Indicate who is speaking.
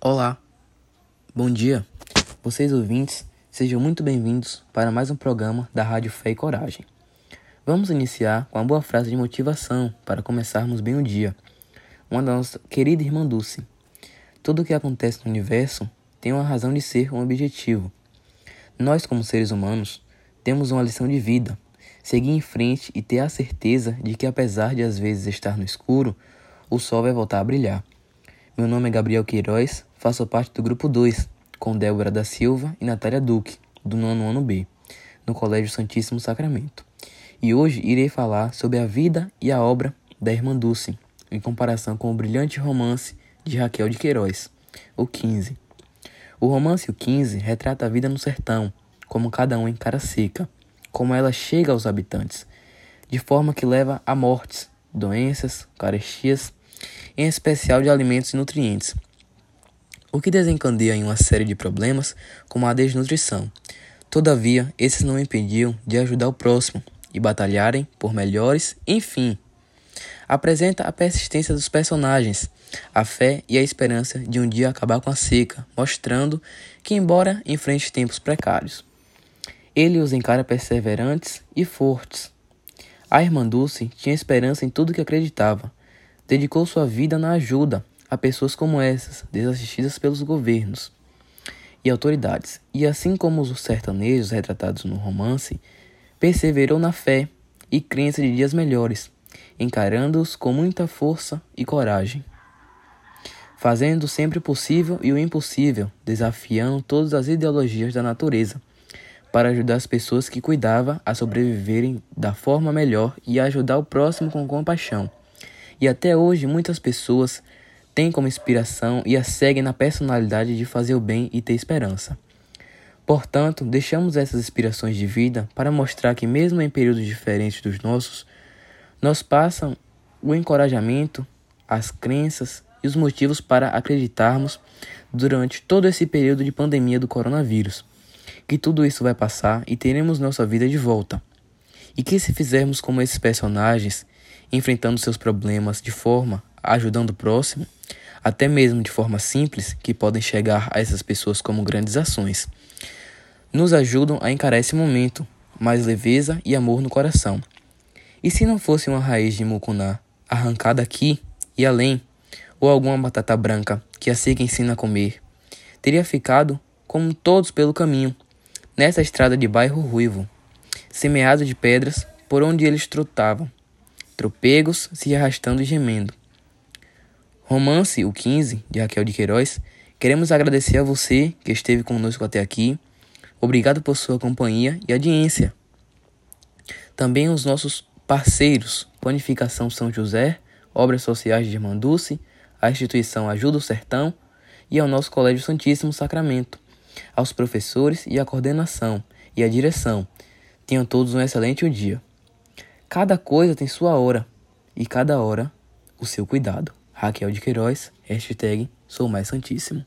Speaker 1: Olá, bom dia. Vocês ouvintes, sejam muito bem-vindos para mais um programa da Rádio Fé e Coragem. Vamos iniciar com uma boa frase de motivação para começarmos bem o dia. Uma da nossa querida irmã Dulce. Tudo o que acontece no universo tem uma razão de ser um objetivo. Nós, como seres humanos, temos uma lição de vida. Seguir em frente e ter a certeza de que, apesar de às vezes estar no escuro, o sol vai voltar a brilhar. Meu nome é Gabriel Queiroz, faço parte do grupo 2, com Débora da Silva e Natália Duque, do nono ano B, no Colégio Santíssimo Sacramento. E hoje irei falar sobre a vida e a obra da irmã Dulce, em comparação com o brilhante romance de Raquel de Queiroz, o 15. O romance O 15 retrata a vida no sertão, como cada um encara seca, como ela chega aos habitantes, de forma que leva a mortes, doenças, carestias em especial de alimentos e nutrientes, o que desencadeia em uma série de problemas como a desnutrição. Todavia, esses não impediam de ajudar o próximo e batalharem por melhores, enfim. Apresenta a persistência dos personagens, a fé e a esperança de um dia acabar com a seca, mostrando que, embora enfrente tempos precários, ele os encara perseverantes e fortes. A irmã Dulce tinha esperança em tudo que acreditava, dedicou sua vida na ajuda a pessoas como essas, desassistidas pelos governos e autoridades, e assim como os sertanejos retratados no romance, perseverou na fé e crença de dias melhores, encarando-os com muita força e coragem, fazendo sempre o possível e o impossível, desafiando todas as ideologias da natureza, para ajudar as pessoas que cuidava a sobreviverem da forma melhor e ajudar o próximo com compaixão. E até hoje muitas pessoas têm como inspiração e a seguem na personalidade de fazer o bem e ter esperança. Portanto, deixamos essas inspirações de vida para mostrar que, mesmo em períodos diferentes dos nossos, nos passam o encorajamento, as crenças e os motivos para acreditarmos durante todo esse período de pandemia do coronavírus, que tudo isso vai passar e teremos nossa vida de volta. E que se fizermos como esses personagens enfrentando seus problemas de forma ajudando o próximo, até mesmo de forma simples, que podem chegar a essas pessoas como grandes ações, nos ajudam a encarar esse momento, mais leveza e amor no coração. E se não fosse uma raiz de mucuná arrancada aqui e além, ou alguma batata branca que a seca ensina a comer, teria ficado como todos pelo caminho, nessa estrada de bairro ruivo, semeado de pedras por onde eles trotavam tropegos se arrastando e gemendo. Romance O 15, de Raquel de Queiroz. Queremos agradecer a você que esteve conosco até aqui. Obrigado por sua companhia e audiência. Também os nossos parceiros, Planificação São José, Obras Sociais de Irmanduce, a instituição Ajuda o Sertão e ao nosso Colégio Santíssimo Sacramento, aos professores e à coordenação e à direção. Tenham todos um excelente dia. Cada coisa tem sua hora e cada hora o seu cuidado. Raquel de Queiroz, hashtag Sou Mais Santíssimo.